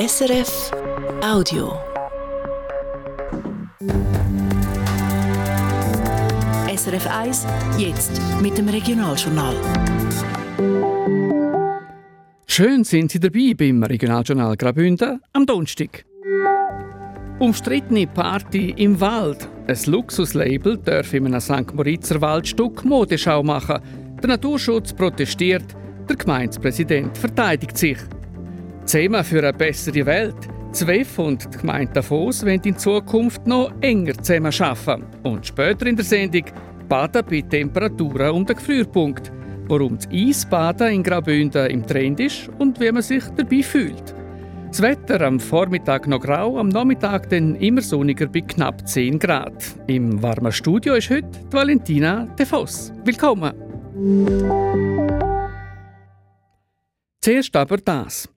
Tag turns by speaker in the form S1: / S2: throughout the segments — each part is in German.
S1: SRF Audio. SRF 1, jetzt mit dem Regionaljournal.
S2: Schön sind Sie dabei beim Regionaljournal Graubünden am Donnerstag. Umstrittene Party im Wald. Ein Luxuslabel darf in einem St. Moritzer Waldstück Modeschau machen. Der Naturschutz protestiert, der Gemeindepräsident verteidigt sich. Thema für eine bessere Welt. ZWEF und die Gemeinde Davos wollen in Zukunft noch enger zusammen arbeiten. Und später in der Sendung baden bei Temperaturen den Gefrierpunkt. Warum das Eisbaden in Graubünden im Trend ist und wie man sich dabei fühlt. Das Wetter am Vormittag noch grau, am Nachmittag dann immer sonniger bei knapp 10 Grad. Im warmen Studio ist heute Valentina De Voss. Willkommen! Zuerst aber das.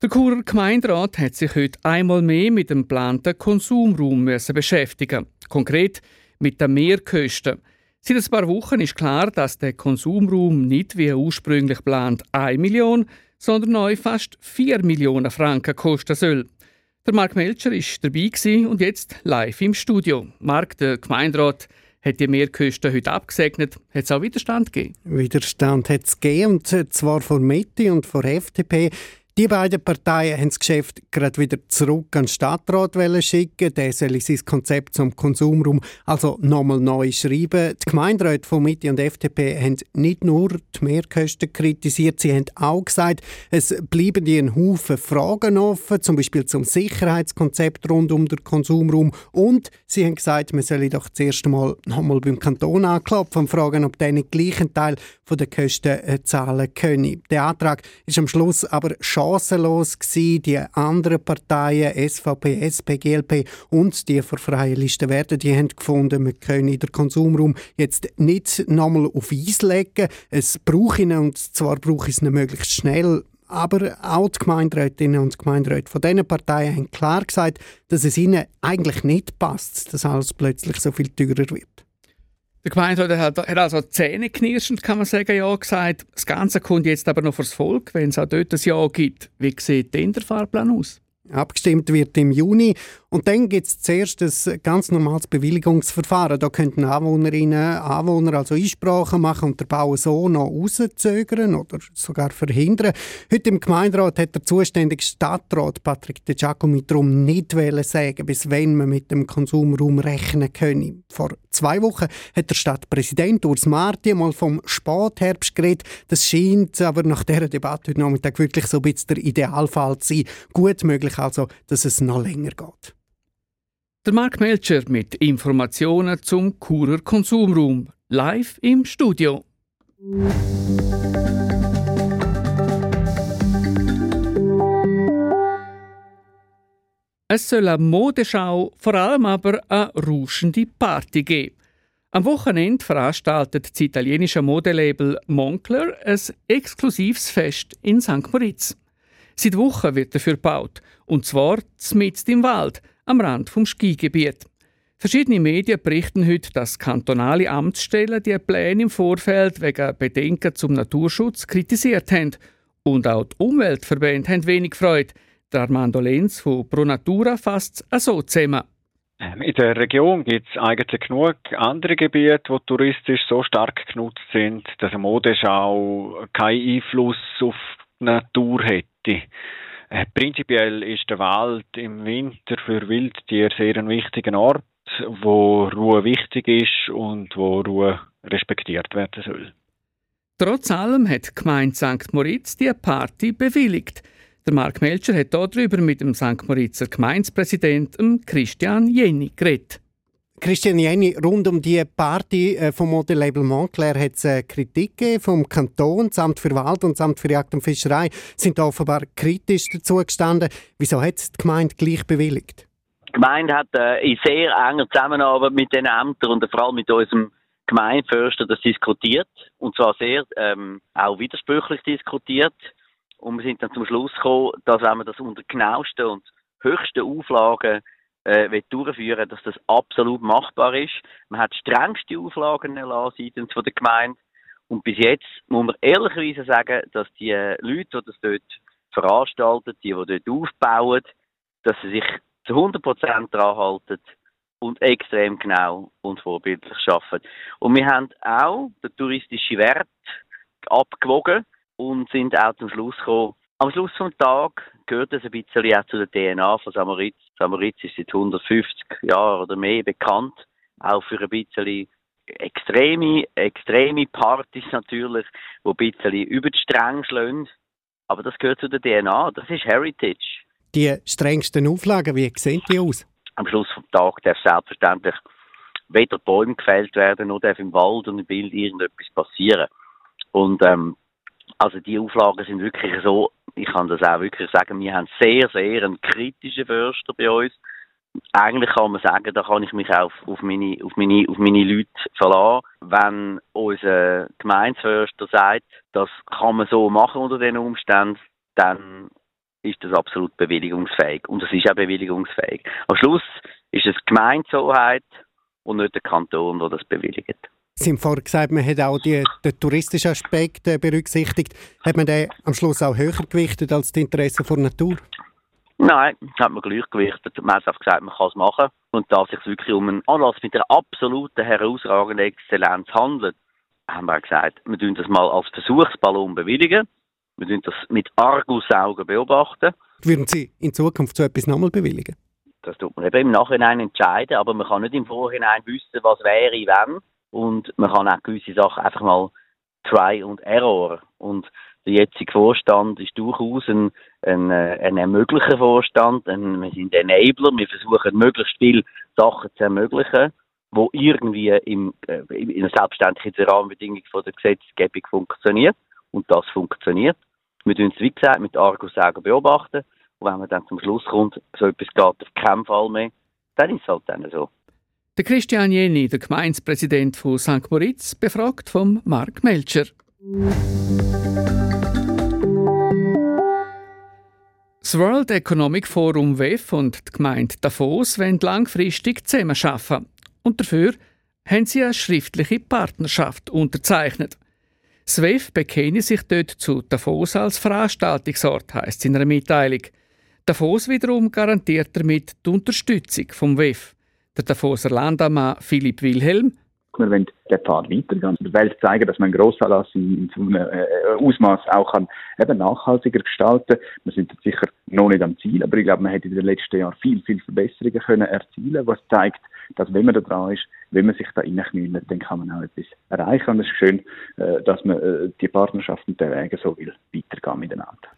S2: Der Churer Gemeinderat hat sich heute einmal mehr mit dem geplanten Konsumraum beschäftigen. Konkret mit den Mehrkosten. Seit ein paar Wochen ist klar, dass der Konsumraum nicht wie ursprünglich geplant 1 Million, sondern neu fast 4 Millionen Franken kosten soll. Der Mark Melcher ist dabei und jetzt live im Studio. Mark, der Gemeinderat, hat die Mehrkosten heute abgesegnet. Hat es auch Widerstand gegeben?
S3: Widerstand hat es gegeben, und zwar von Mitte und von FDP. Die beiden Parteien haben das Geschäft gerade wieder zurück an den Stadtrat schicken. Der soll sein Konzept zum Konsumraum also nochmal neu schreiben. Die Gemeinderäte von Mitte und FDP haben nicht nur die Mehrkosten kritisiert, sie haben auch gesagt, es bleiben einen Haufen Fragen offen, zum Beispiel zum Sicherheitskonzept rund um den Konsumraum. Und sie haben gesagt, man solle doch zuerst einmal nochmal beim Kanton anklopfen und fragen, ob der nicht gleichen Teil der Kosten äh, zahlen können. Der Antrag ist am Schluss aber schade chancenlos gewesen. Die anderen Parteien, SVP, SP, GLP und die von Freien Listen werden, die haben gefunden, wir können den Konsumraum jetzt nicht nochmal auf Eis legen. Es braucht ihn und zwar braucht es ihn möglichst schnell. Aber auch die Gemeinderätinnen und Gemeinderäte von diesen Parteien haben klar gesagt, dass es ihnen eigentlich nicht passt, dass alles plötzlich so viel teurer wird.
S2: Der Gemeinderat hat, hat also zähneknirschend, kann man sagen, ja gesagt. Das Ganze kommt jetzt aber noch fürs Volk, wenn es auch dort ein Ja gibt. Wie sieht denn der Fahrplan aus?
S3: Abgestimmt wird im Juni und dann gibt es zuerst ein ganz normales Bewilligungsverfahren. Da könnten Anwohnerinnen Anwohner also Einsprachen machen und den Bau so noch rauszögern oder sogar verhindern. Heute im Gemeinderat hat der zuständige Stadtrat Patrick De Giacomi darum nicht sagen, bis wann man mit dem Konsumraum rechnen könne. Vor zwei Wochen hat der Stadtpräsident Urs Marti mal vom Spätherbst geredet. Das scheint aber nach dieser Debatte heute Nachmittag wirklich so ein bisschen der Idealfall zu sein. Gut möglich also, dass es noch länger geht.
S2: Der Mark Melcher mit Informationen zum Churer Konsumraum. Live im Studio. Es soll eine Modeschau, vor allem aber eine rauschende Party geben. Am Wochenende veranstaltet das italienische Modelabel Moncler ein exklusives Fest in St. Moritz. Seit Wochen wird dafür gebaut, und zwar mitten im Wald, am Rand vom Skigebiet. Verschiedene Medien berichten heute, dass kantonale Amtsstellen die Pläne im Vorfeld wegen Bedenken zum Naturschutz kritisiert haben. Und auch die Umweltverbände haben wenig Freude. Der Armando Lenz von Pro Natura fasst es so zusammen.
S4: Ähm, in der Region gibt es eigentlich genug andere Gebiete, die touristisch so stark genutzt sind, dass eine Modeschau keinen Einfluss auf die Natur hätte. Äh, prinzipiell ist der Wald im Winter für Wildtiere sehr ein wichtiger Ort, wo Ruhe wichtig ist und wo Ruhe respektiert werden soll.
S2: Trotz allem hat die Gemeinde St. Moritz die Party bewilligt. Der Mark Melcher hat darüber mit dem St. Moritzer Gemeindepräsidenten Christian Jenny geredet.
S3: Christian Jenny, rund um die Party äh, vom Modelabel Montclair hat es äh, Kritik gegeben vom Kanton, das Amt für Wald und das Amt für Jagd und Fischerei sind offenbar kritisch dazu gestanden. Wieso hat es die Gemeinde gleich bewilligt?
S5: Die Gemeinde hat äh, in sehr enger Zusammenarbeit mit den Ämtern und vor allem mit unserem Gemeindeförster das diskutiert und zwar sehr ähm, auch widersprüchlich diskutiert und wir sind dann zum Schluss gekommen, dass wenn man das unter genauesten und höchsten Auflagen äh, durchführen dass das absolut machbar ist. Man hat strengste Auflagen seitens der Gemeinde. Und bis jetzt muss man ehrlicherweise sagen, dass die Leute, die das dort veranstalten, die, die dort aufbauen, dass sie sich zu 100% daran halten und extrem genau und vorbildlich arbeiten. Und wir haben auch den touristischen Wert abgewogen und sind auch zum Schluss gekommen, am Schluss des Tages gehört es ein bisschen auch zu der DNA von Samoritz. Samoritz ist seit 150 Jahren oder mehr bekannt, auch für ein bisschen extreme, extreme Partys natürlich, die ein bisschen über die Stränge schlagen. Aber das gehört zu der DNA, das ist Heritage.
S3: Die strengsten Auflagen, wie sehen die aus?
S5: Am Schluss des Tages darf selbstverständlich weder Bäume gefällt werden, noch darf im Wald und im Bild irgendetwas passieren. Und ähm, also die Auflagen sind wirklich so, ich kann das auch wirklich sagen, wir haben sehr, sehr einen kritischen Förster bei uns eigentlich kann man sagen, da kann ich mich auch auf, meine, auf, meine, auf meine Leute verlassen. Wenn unser Gemeindeförster sagt, das kann man so machen unter den Umständen, dann ist das absolut bewilligungsfähig. Und es ist auch bewilligungsfähig. Am Schluss ist es Gemeindehoheit und nicht der Kanton, der das bewilligt.
S3: Sie haben vorhin gesagt, man hat auch die, den touristischen Aspekt äh, berücksichtigt. Hat man den am Schluss auch höher gewichtet als die Interessen der Natur?
S5: Nein, hat man gleich gewichtet. Man hat einfach gesagt, man kann es machen. Und da es sich wirklich um einen Anlass mit einer absoluten herausragenden Exzellenz handelt, haben wir gesagt, wir tun das mal als Versuchsballon bewilligen. Wir tun das mit Argusaugen beobachten.
S3: Würden Sie in Zukunft so etwas nochmal bewilligen?
S5: Das tut man eben im Nachhinein entscheiden, aber man kann nicht im Vorhinein wissen, was wäre, wenn. Und man kann auch gewisse Sachen einfach mal Try und Error. Und der jetzige Vorstand ist durchaus ein, ein, äh, ein ermöglicher Vorstand. Ein, wir sind Enabler. Wir versuchen möglichst viele Sachen zu ermöglichen, wo irgendwie im, äh, in einer selbstständigen Rahmenbedingung von der Gesetzgebung funktioniert. Und das funktioniert. Wir tun es, wie gesagt, mit Argusaugen beobachten. Und wenn man dann zum Schluss kommt, so etwas geht auf keinen Fall mehr, dann ist es halt dann so.
S2: Der Christian Jenny, der Gemeindepräsident von St. Moritz, befragt vom Mark Melcher. Das World Economic Forum WEF und die Gemeinde Davos wollen langfristig zusammenarbeiten. Und dafür haben sie eine schriftliche Partnerschaft unterzeichnet. Das WEF bekenne sich dort zu Davos als Veranstaltungsort, heisst es in einer Mitteilung. Davos wiederum garantiert damit die Unterstützung vom WEF. Der Davoser Landamann Philipp Wilhelm
S6: wir wollen den Pfad weitergehen, der Welt zeigen, dass man Grossanlass in, in so einem äh, Ausmaß auch kann eben nachhaltiger gestalten. Wir sind sicher noch nicht am Ziel, aber ich glaube, man hat in den letzten Jahren viel, viel Verbesserungen können erzielen, was zeigt, dass wenn man da dran ist, wenn man sich da reinknüllt, dann kann man auch etwas erreichen. Und es ist schön, äh, dass man äh, die Partnerschaften der Wege so will weitergehen miteinander.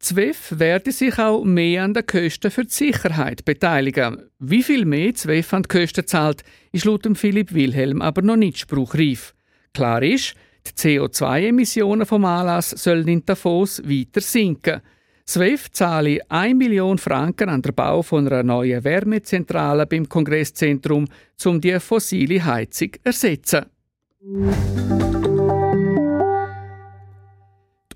S2: ZWEF werde sich auch mehr an den Kosten für die Sicherheit beteiligen. Wie viel mehr ZWEF an die Kosten zahlt, ist laut Philipp Wilhelm aber noch nicht spruchreif. Klar ist, die CO2-Emissionen vom Anlass sollen in Davos weiter sinken. ZWEF zahle 1 Million Franken an den Bau von einer neuen Wärmezentrale beim Kongresszentrum, um die fossile Heizung zu ersetzen.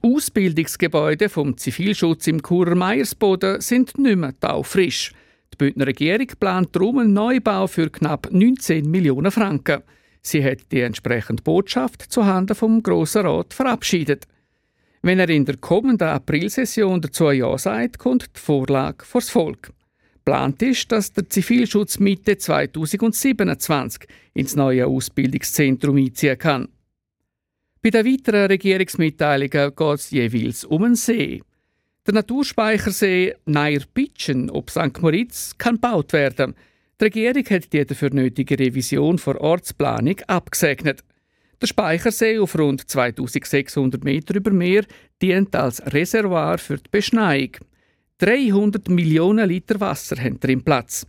S2: Ausbildungsgebäude vom Zivilschutz im Churer Meiersboden sind nicht mehr taufrisch. Die Bündner Regierung plant darum einen Neubau für knapp 19 Millionen Franken. Sie hat die entsprechende Botschaft zuhanden vom Grossen Rat verabschiedet. Wenn er in der kommenden Aprilsession dazu Ja sagt, kommt die Vorlage vors Volk. Plant ist, dass der Zivilschutz Mitte 2027 ins neue Ausbildungszentrum einziehen kann. Bei den weiteren Regierungsmitteilungen geht es jeweils um einen See. Der Naturspeichersee Neierpitschen ob St. Moritz kann gebaut werden. Die Regierung hat die dafür nötige Revision vor Ortsplanung abgesegnet. Der Speichersee auf rund 2600 Meter über Meer dient als Reservoir für die Beschneiung. 300 Millionen Liter Wasser haben drin Platz.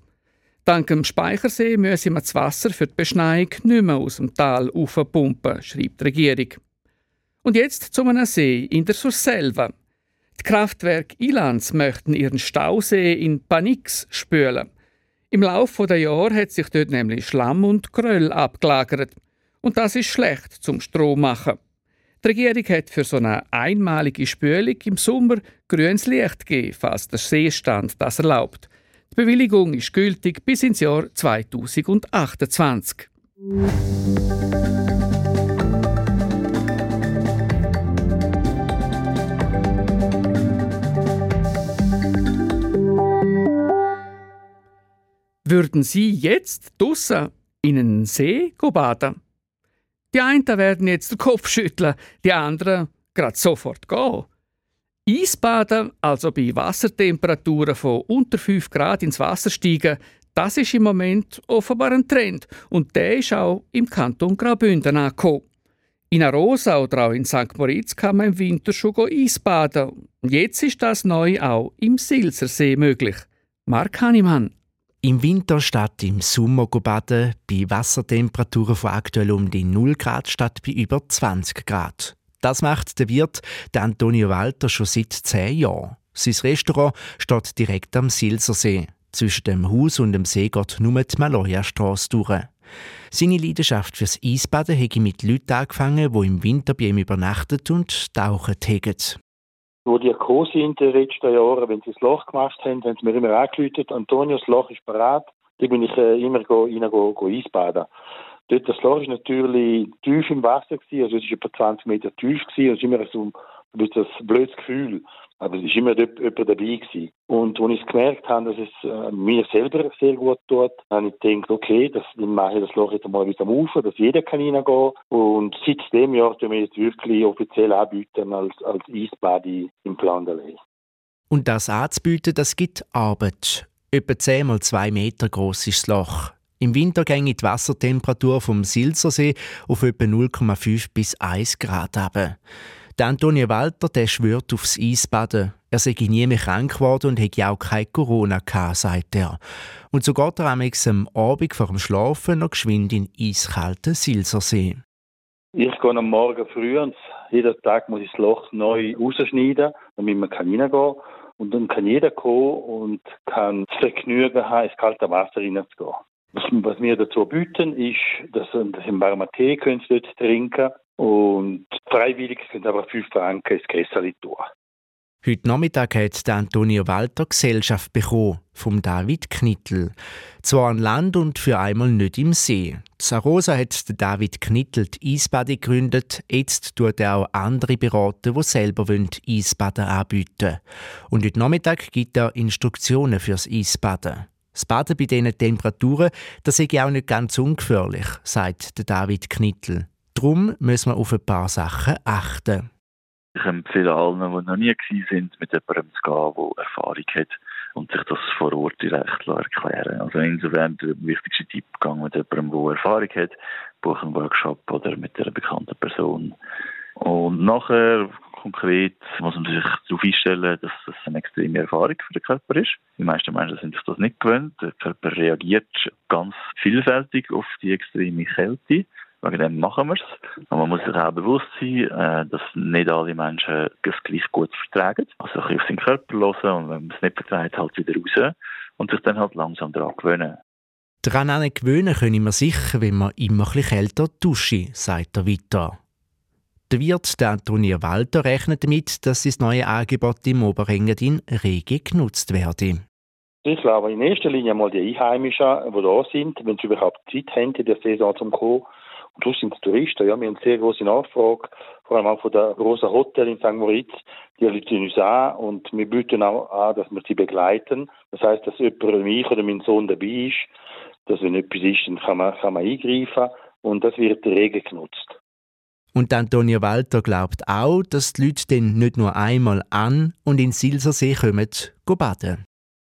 S2: Dank dem Speichersee müssen wir das Wasser für die Beschneiung nicht mehr aus dem Tal aufpumpen, schreibt die Regierung. Und jetzt zu einem See in der Surselva. Die Kraftwerke Ilans möchten ihren Stausee in Panix spülen. Im Laufe der Jahre hat sich dort nämlich Schlamm und Gröll abgelagert. Und das ist schlecht zum Strom machen. Die Regierung hat für so eine einmalige Spülung im Sommer grünes Licht gegeben, falls der Seestand das erlaubt. Die Bewilligung ist gültig bis ins Jahr 2028. Würden Sie jetzt draussen in einen See baden? Die einen werden jetzt den Kopf schütteln, die anderen grad sofort gehen. Eisbaden, also bei Wassertemperaturen von unter 5 Grad ins Wasser steigen, das ist im Moment offenbar ein Trend und der ist auch im Kanton Graubünden angekommen. In Arosa oder auch in St. Moritz kann man im Winter schon Eisbaden. Jetzt ist das neu auch im Silsersee möglich. Mark Hannemann.
S7: Im Winter statt im Sommer baden, bei Wassertemperaturen von aktuell um die 0 Grad statt bei über 20 Grad. Das macht der Wirt der Antonio Walter schon seit zehn Jahren. Sein Restaurant steht direkt am Silsersee. Zwischen dem Haus und dem See geht nur die Maloja-Strasse durch. Seine Leidenschaft fürs Eisbaden hat mit Leuten angefangen, die im Winter bei ihm übernachtet und tauchen haben.
S8: Wo die gekommen sind in den letzten Jahren, wenn sie das Loch gemacht haben, haben sie mir immer angerufen, Antonio, das Loch ist bereit. Da bin ich äh, immer go, rein go, go Eisbaden. Dort, das Loch ist natürlich tief im Wasser gewesen, also es ist etwa 20 Meter tief gewesen, und es ist immer so ein blödes Gefühl. Aber es war immer jemand dabei gewesen. Und als ich gemerkt habe, dass es äh, mir selber sehr gut tut, habe ich gedacht, okay, das, dann mache ich das Loch jetzt mal wieder am Ufer, dass jeder kann reingehen. Und seit dem Jahr tun wir jetzt wirklich offiziell anbieten als, als Eisbad im Plandelei.
S7: Und das anzubieten, das gibt Arbeit. Etwa 10 mal 2 Meter groß ist das Loch. Im Winter ging die Wassertemperatur vom Silsersee auf etwa 0,5 bis 1 Grad runter. Der Antonio Walter der schwört aufs Eisbaden. Er sei nie mehr krank geworden und hätte auch kein Corona gehabt, sagt er. Und so geht er am Abend vor dem Schlafen noch geschwind in eiskalten Silsersee.
S8: Ich gehe am Morgen früh und jeden Tag muss ich das Loch neu rausschneiden, damit man reingehen kann. Und dann kann jeder kommen und kann das Vergnügen haben, ins kalte Wasser reinzugehen. Was wir dazu bieten, ist, dass einen warmen Tee Sie dort trinken und freiwillig sind aber 5 Franken ins Kessel tun.
S7: Heute Nachmittag hat Antonio Walter Gesellschaft bekommen vom David Knittel. Zwar an Land und für einmal nicht im See. Zarosa hat David Knittel die Eisbade gegründet. Jetzt tut er auch andere beraten, die selber Eisbaden anbieten Und heute Nachmittag gibt er Instruktionen fürs Eisbaden. Das Baden bei diesen Temperaturen, das ist auch nicht ganz ungefährlich, sagt David Knittel. Darum müssen wir auf ein paar Sachen achten.
S9: Ich empfehle allen, die noch nie gewesen sind, mit jemandem zu gehen, der Erfahrung hat und sich das vor Ort direkt erklären Also insofern der wichtigste Tipp, gang mit jemandem, der Erfahrung hat, buchen einen Workshop oder mit einer bekannten Person. Und nachher konkret muss man sich darauf einstellen, dass das eine extreme Erfahrung für den Körper ist. Die meisten Menschen sind sich das nicht gewöhnt. Der Körper reagiert ganz vielfältig auf die extreme Kälte. Wegen dem machen wir es. Aber man muss sich auch bewusst sein, äh, dass nicht alle Menschen das gleich gut vertragen. Also auf seinen Körper hören und wenn man es nicht verträgt, halt wieder raus und sich dann halt langsam daran gewöhnen.
S7: Daran gewöhnen können wir sicher, wenn man immer ein bisschen kälter dusche, sagt er weiter. Der Wirt der Antonia Walter rechnet damit, dass das neue Angebot im Oberengadin rege genutzt werde.
S8: Ich glaube in erster Linie mal die Einheimischen, die da sind, wenn sie überhaupt Zeit haben, in der Saison zum kommen, und plus sind es Touristen. Ja, wir haben eine sehr große Nachfrage, vor allem auch von der großen Hotel in St. Moritz. Die rufen uns an und wir bieten auch an, dass wir sie begleiten. Das heißt, dass jemand, mich oder mein Sohn dabei ist, dass wenn etwas ist, dann kann man, kann man eingreifen und das wird rege genutzt.
S7: Und Antonio Walter glaubt auch, dass die Leute dann nicht nur einmal an und in Silsersee kommen, go baden.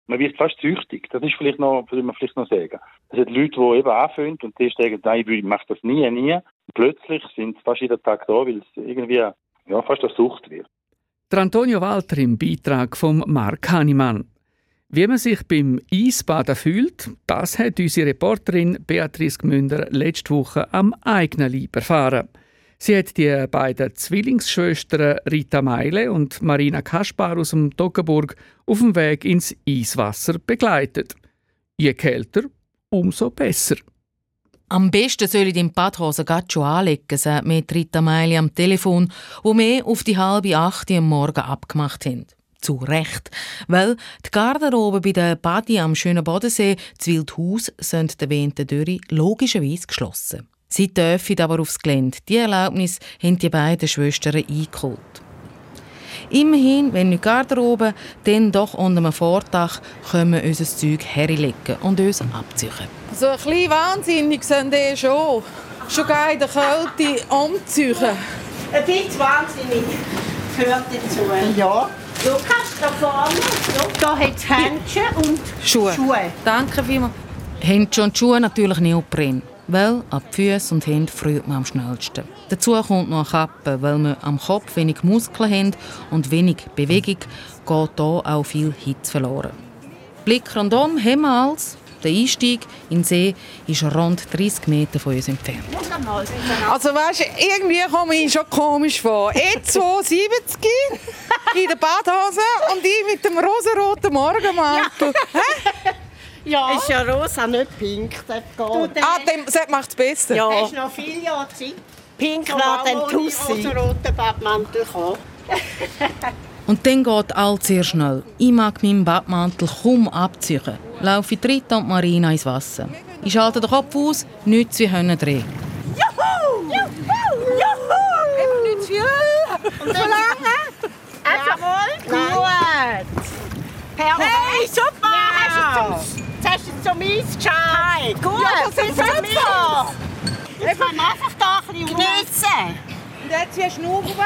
S8: Man wird fast süchtig, das ist vielleicht noch, würde man vielleicht noch sagen. Es sind Leute, die eben anfangen und die sagen, nein, ich mache das nie, nie. Und plötzlich sind sie fast jeden Tag da, weil es irgendwie ja, fast eine Sucht wird.
S2: Der Antonio Walter im Beitrag von Mark Hannemann. Wie man sich beim Eisbaden fühlt, das hat unsere Reporterin Beatrice Gmünder letzte Woche am eigenen Leib erfahren. Sie hat die beiden Zwillingsschwestern Rita Meile und Marina Kaspar aus dem Toggenburg auf dem Weg ins Eiswasser begleitet. Je kälter, umso besser.
S1: Am besten soll ich im Badhose gerade schon anlegen, sagt mir Rita Meile am Telefon, wo wir auf die halbe acht am Morgen abgemacht haben. Zu Recht. Weil die Garderobe bei der Badi am schönen Bodensee, das Wildhaus, sind der Wente Dürre logischerweise geschlossen. Sie dürfen aber aufs Gelände. Die Erlaubnis haben die beiden Schwestern eingeholt. Immerhin, wenn nicht Garderobe, dann doch unter einem Vordach können wir unser Zeug herlegen und uns abziehen.
S10: So ein bisschen wahnsinnig sind die schon. Schon geil in der Kälte umziehen.
S11: Ein bisschen wahnsinnig gehört dazu. Ja. Du kannst da vorne, da hat es Händchen und
S1: Schuhe.
S11: Schuhe.
S1: Danke vielmals. Händchen und Schuhe natürlich Neopren. Weil ab Füße und Hände friert man am schnellsten. Dazu kommt noch eine Kappe, weil wir am Kopf wenig Muskeln haben und wenig Bewegung, geht hier auch viel Hitze verloren. Blick rundum haben wir alles. Der Einstieg in den See ist rund 30 Meter von uns entfernt.
S10: Also weißt du, irgendwie komme ich schon komisch vor. Ich 72 in der Badhose und ich mit dem rosaroten Morgenmantel.
S11: Ja. Ist ja rosa, nicht pink. Das geht.
S10: Ah, dem, das macht es besser.
S11: Ja. Hast noch viele Jahre Zeit. Pink war dann Tussi. rosa Badmantel kommen.
S1: Und dann geht alles sehr schnell. Ich mag meinen Badmantel kaum abziehen. Laufe ich Rita und Marina ins Wasser. Ich schalte den Kopf aus, nichts wie Hönne drehen.
S11: Juhu! Juhu! Juhu!
S10: Nicht zu viel.
S11: Und so lange? Jawohl, gut. Perfekt. Hey, super! Ja, zum Eis geschaut. Gut,
S10: Ja, das ist super.
S11: Jetzt kann man einfach da ein bisschen geniessen.
S10: Und jetzt hier schnaufen.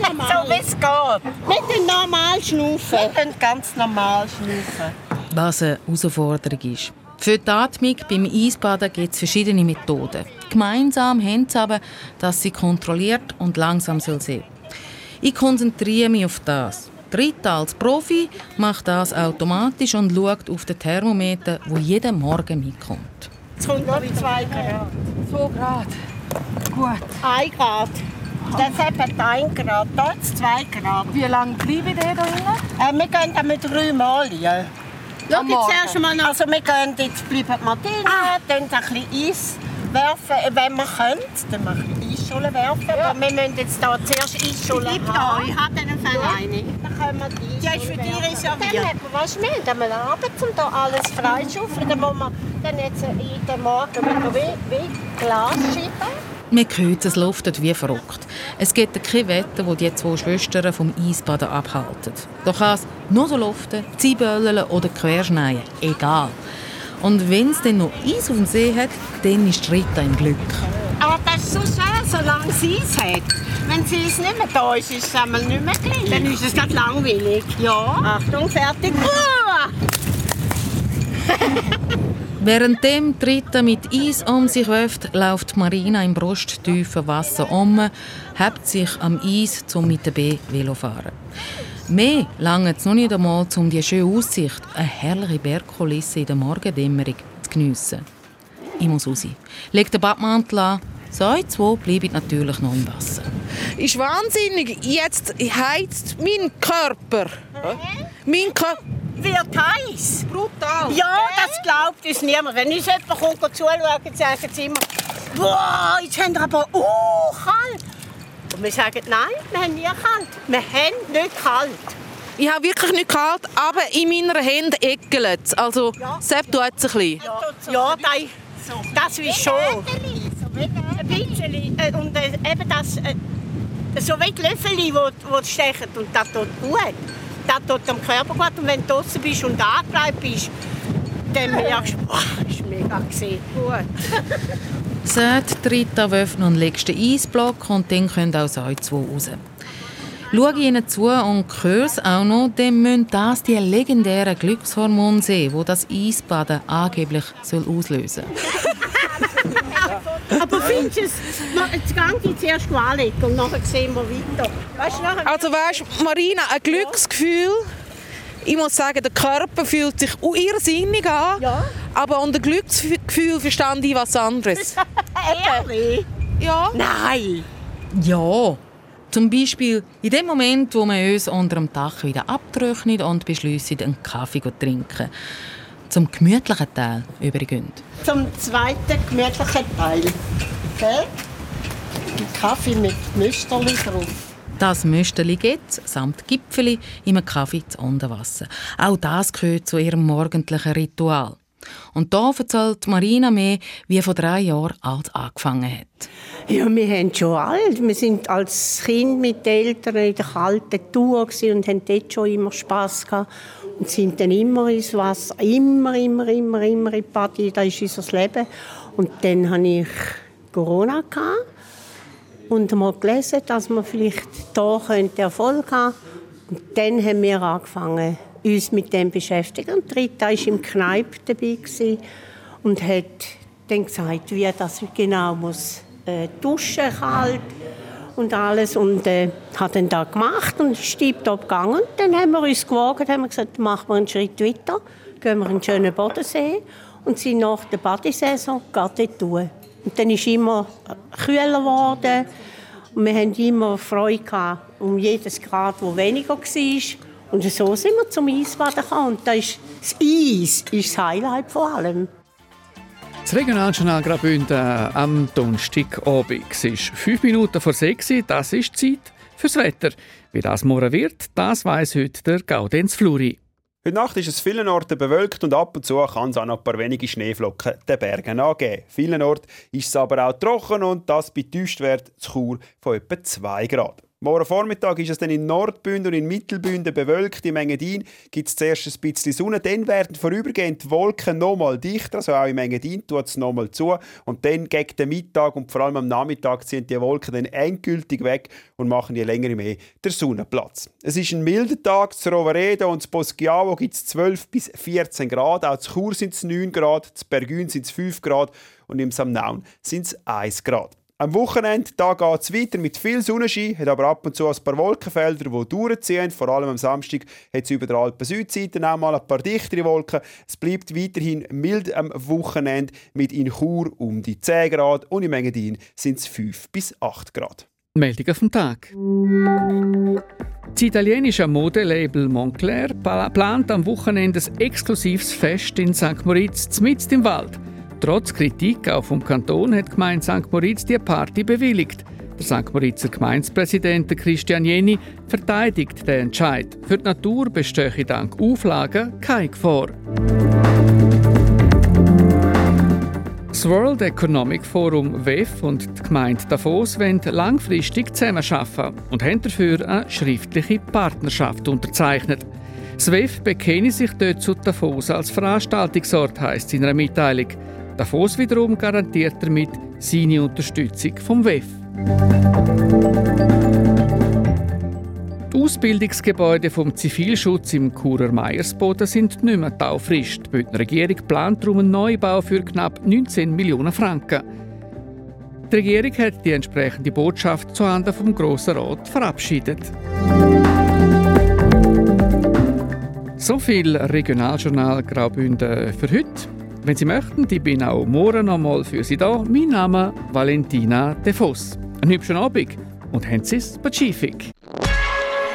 S11: So wie es geht. Mit dem normal schnaufen. Mit dem ganz normal schnaufen.
S1: Was eine Herausforderung ist. Für die Atmung beim Eisbaden gibt es verschiedene Methoden. Gemeinsam haben sie aber, dass sie kontrolliert und langsam sein soll. Ich konzentriere mich auf das. Rita als Profi macht das automatisch und schaut auf den Thermometer, wo jeden Morgen mitkommt.
S11: Jetzt kommt noch 2 Grad.
S10: 2 Grad. Gut.
S11: 1 Grad. Das hat etwa 1 Grad. Dort 2 Grad.
S10: Wie lange bleibe ich da drinnen?
S11: Äh, wir gehen dann mit drei Mal. Ja. Schau jetzt erst mal, also wir gehen jetzt bleiben wir drinnen, dann ein bisschen Eis werfen, wenn wir können. Dann mal Eisschollen werfen. Aber wir müssen jetzt hier zuerst Eisschollen
S12: Bleib
S11: haben.
S12: da, ich habe den Verein.
S11: Dann können wir die
S12: Ja, ist für dich reserviert.
S11: Dann haben wir, weißt du, wir haben einmal Abend, um hier alles freischaufeln. Dann muss man dann jetzt jeden Morgen wieder wie, wie Glas schieben.
S1: Man hört, es luftet wie verrückt. Es gibt kein Wetter, das die zwei Schwestern vom Eisbaden abhalten. Da kann es nur so luften, ziehböllen oder querschneien. Egal. Und wenn es dann noch Eis auf dem See hat, dann ist die Rita im Glück.
S11: Ist so schwer, solange sie es hat. Wenn sie es nicht mehr da ist, ist es einmal nicht mehr gleich.
S12: Dann ist es gerade langweilig.
S11: Ja. Achtung, fertig. Ruhe!
S1: Währenddem die Rita mit Eis um sich wirft, läuft Marina im brusttiefen Wasser um, hebt sich am Eis zum mit der B Velo fahren. Mehr lange es noch nicht einmal, um die schöne Aussicht, eine herrliche Bergkulisse in der Morgendämmerung zu geniessen. Ich muss raus. Leg den Badmantel an. So, ihr zwei bleiben natürlich noch im Wasser.
S10: Ist wahnsinnig. Jetzt heizt mein Körper. Mein Körper.
S11: Wird heiß.
S10: Brutal.
S11: Ja, das glaubt uns niemand. Wenn uns jemand kommt zuschauen, sagen sie immer, «Boah, jetzt haben wir aber uh, kalt!» Und wir sagen, «Nein, wir haben nie kalt. Wir haben nicht kalt.»
S10: Ich habe wirklich nicht kalt, aber in meiner Hand eckelt es. Also, Sepp tut es ein bisschen.
S11: Ja, das, das ist schon. Bisschen. äh, Und äh, eben das, äh, so wie die Löffel, die, stechen. Und das tut gut. Das tut dem Körper gut. Und wenn du draußen bist und angebleibt bist, dann merkst du, boah, das ist mega. Gut.
S1: Die Rita Wöff und legst den Eisblock und dann können auch so zwei raus. Schaue ich ihnen zu und höre es auch noch, dann müssen das die legendären Glückshormone sein, die das Eisbaden angeblich soll auslösen
S11: Aber findest du es, jetzt gehen die zuerst anlegen und nachher sehen wir weiter. Weißt du, nachher
S10: Also weißt, Marina, ein Glücksgefühl. Ich muss sagen, der Körper fühlt sich irrsinnig an.
S11: Ja.
S10: Aber unter Glücksgefühl verstand ich was anderes.
S11: Ehrlich?
S10: ja.
S11: Nein.
S1: Ja, zum Beispiel in dem Moment, wo wir uns unter dem Dach wieder abtrocknen und beschließen, einen Kaffee zu trinken. Zum gemütlichen Teil übrigens.
S11: Zum zweiten gemütlichen Teil. Okay? Kaffee mit Müsterli drauf.
S1: Das Müsterli gibt samt Gipfeli im Kaffee zu Unterwasser. Auch das gehört zu ihrem morgendlichen Ritual. Und da erzählt Marina mehr, wie vor drei Jahren alt angefangen hat.
S13: Ja, wir haben schon alt. Wir sind als Kind mit den Eltern in der kalten Tour und haben dort schon immer Spass gehabt. Sind dann immer ins Wasser, immer, immer, immer, immer in die Party. Das ist unser Leben. Und dann hatte ich Corona gehabt und mal gelesen, dass man vielleicht hier Erfolg haben. Und dann haben wir angefangen, uns mit dem zu beschäftigen. Und Rita war im Kneipe dabei und hat dann gesagt, wie das genau muss äh, duschen kalt und alles und äh, hat dann da gemacht und ist tiptop gegangen. Dann haben wir uns gewogen, haben gesagt, machen wir einen Schritt weiter, gehen wir in den schönen Bodensee und sind nach der Badesaison dort. Und dann ist immer kühler geworden und wir haben immer Freude gehabt um jedes Grad, wo weniger war. Und so sind wir zum Eisbaden gekommen. Und das, ist, das Eis ist das Highlight vor allem.
S2: Das Regionaljournal Graubünden am Donnerstagabend. Es ist fünf Minuten vor sechs. Das ist Zeit fürs Wetter. Wie das morgen wird, das weiß heute der Gaudenz Fluri.
S14: Heute Nacht ist es vielen Orten bewölkt und ab und zu kann es auch noch ein paar wenige Schneeflocken den Bergen angeben. Vielen Orten ist es aber auch trocken und das bei Tiefstwert zu Chur von etwa 2 Grad. Morgen Vormittag ist es dann in Nordbünden und in Mittelbünden bewölkt. Im Engadin gibt es zuerst ein bisschen Sonne. Dann werden vorübergehend die Wolken nochmal dichter. Also auch im Engadin tut es nochmal zu. Und dann gegen den Mittag und vor allem am Nachmittag ziehen die Wolken dann endgültig weg und machen je länger mehr der Sonne Platz. Es ist ein milder Tag. Zu Roveredo und zu Poschiavo gibt es 12 bis 14 Grad. Auch zu Chur sind es 9 Grad, zu Bergün sind es 5 Grad und im Samnaun sind es 1 Grad. Am Wochenende geht es weiter mit viel Sonnenschein, hat aber ab und zu ein paar Wolkenfelder, die durchziehen. Vor allem am Samstag hat es über der Alpen-Südseite auch mal ein paar dichtere Wolken. Es bleibt weiterhin mild am Wochenende mit in Chur um die 10 Grad und im Engadin sind es 5 bis 8 Grad.
S2: Meldung vom Tag. Das italienische Modelabel Moncler plant am Wochenende ein exklusives Fest in St. Moritz, mitten im Wald. Trotz Kritik auch vom Kanton hat die Gemeinde St. Moritz die Party bewilligt. Der St. Moritzer Gemeindepräsident Christian Jenny verteidigt den Entscheid. Für die Natur bestehe dank Auflagen keine Gefahr. Das World Economic Forum WEF und die Gemeinde Davos wollen langfristig zusammenarbeiten und haben dafür eine schriftliche Partnerschaft unterzeichnet. Das WEF bekenne sich dort zu Davos als Veranstaltungsort, heisst in einer Mitteilung. Davos wiederum garantiert damit seine Unterstützung vom WEF. Die Ausbildungsgebäude vom Zivilschutz im Churer Meiersboden sind nicht mehr taufrisch. Die Bündner Regierung plant darum einen Neubau für knapp 19 Millionen Franken. Die Regierung hat die entsprechende Botschaft zuhanden vom Grossen Rat verabschiedet. So viel Regionaljournal Graubünden für heute. Wenn Sie möchten, ich bin auch morgen noch mal für Sie da. Mein Name ist Valentina De Voss. Einen hübschen Abend und haben Sie es Pazifik.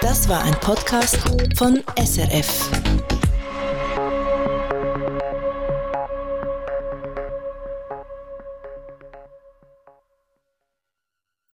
S15: Das war ein Podcast von SRF.